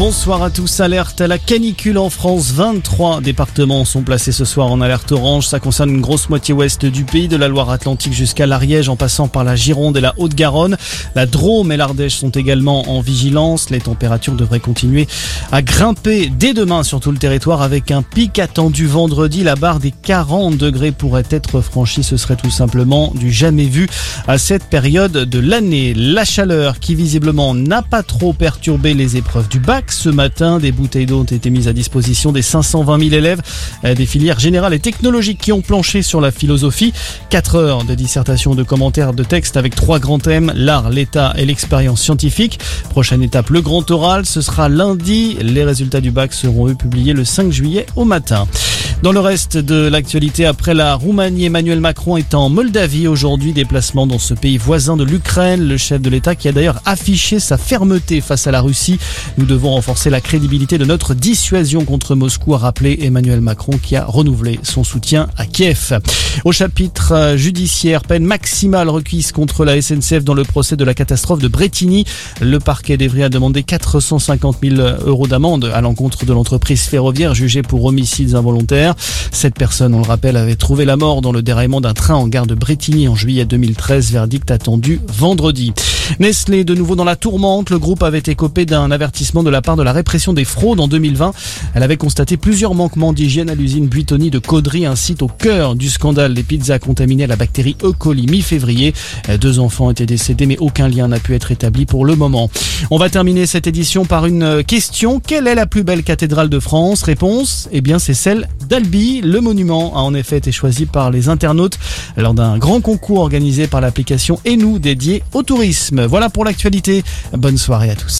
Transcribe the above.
Bonsoir à tous. Alerte à la canicule en France. 23 départements sont placés ce soir en alerte orange. Ça concerne une grosse moitié ouest du pays, de la Loire-Atlantique jusqu'à l'Ariège en passant par la Gironde et la Haute-Garonne. La Drôme et l'Ardèche sont également en vigilance. Les températures devraient continuer à grimper dès demain sur tout le territoire avec un pic attendu vendredi. La barre des 40 degrés pourrait être franchie. Ce serait tout simplement du jamais vu à cette période de l'année. La chaleur qui visiblement n'a pas trop perturbé les épreuves du bac ce matin. Des bouteilles d'eau ont été mises à disposition des 520 000 élèves euh, des filières générales et technologiques qui ont planché sur la philosophie. 4 heures de dissertation, de commentaires, de textes avec trois grands thèmes, l'art, l'état et l'expérience scientifique. Prochaine étape, le grand oral, ce sera lundi. Les résultats du bac seront eux publiés le 5 juillet au matin. Dans le reste de l'actualité, après la Roumanie, Emmanuel Macron est en Moldavie aujourd'hui, déplacement dans ce pays voisin de l'Ukraine, le chef de l'État qui a d'ailleurs affiché sa fermeté face à la Russie. Nous devons renforcer la crédibilité de notre dissuasion contre Moscou, a rappelé Emmanuel Macron qui a renouvelé son soutien à Kiev. Au chapitre judiciaire, peine maximale requise contre la SNCF dans le procès de la catastrophe de Bretigny. Le parquet d'Evry a demandé 450 000 euros d'amende à l'encontre de l'entreprise ferroviaire jugée pour homicides involontaires. Cette personne, on le rappelle, avait trouvé la mort dans le déraillement d'un train en gare de Bretigny en juillet 2013, verdict attendu vendredi. Nestlé, de nouveau dans la tourmente, le groupe avait écopé d'un avertissement de la part de la répression des fraudes en 2020. Elle avait constaté plusieurs manquements d'hygiène à l'usine Buitoni de Caudry, un site au cœur du scandale des pizzas contaminées à la bactérie E. coli mi-février. Deux enfants étaient décédés, mais aucun lien n'a pu être établi pour le moment. On va terminer cette édition par une question. Quelle est la plus belle cathédrale de France? Réponse, eh bien c'est celle d'Albi. Le monument a en effet été choisi par les internautes lors d'un grand concours organisé par l'application Et nous dédié au tourisme. Voilà pour l'actualité. Bonne soirée à tous.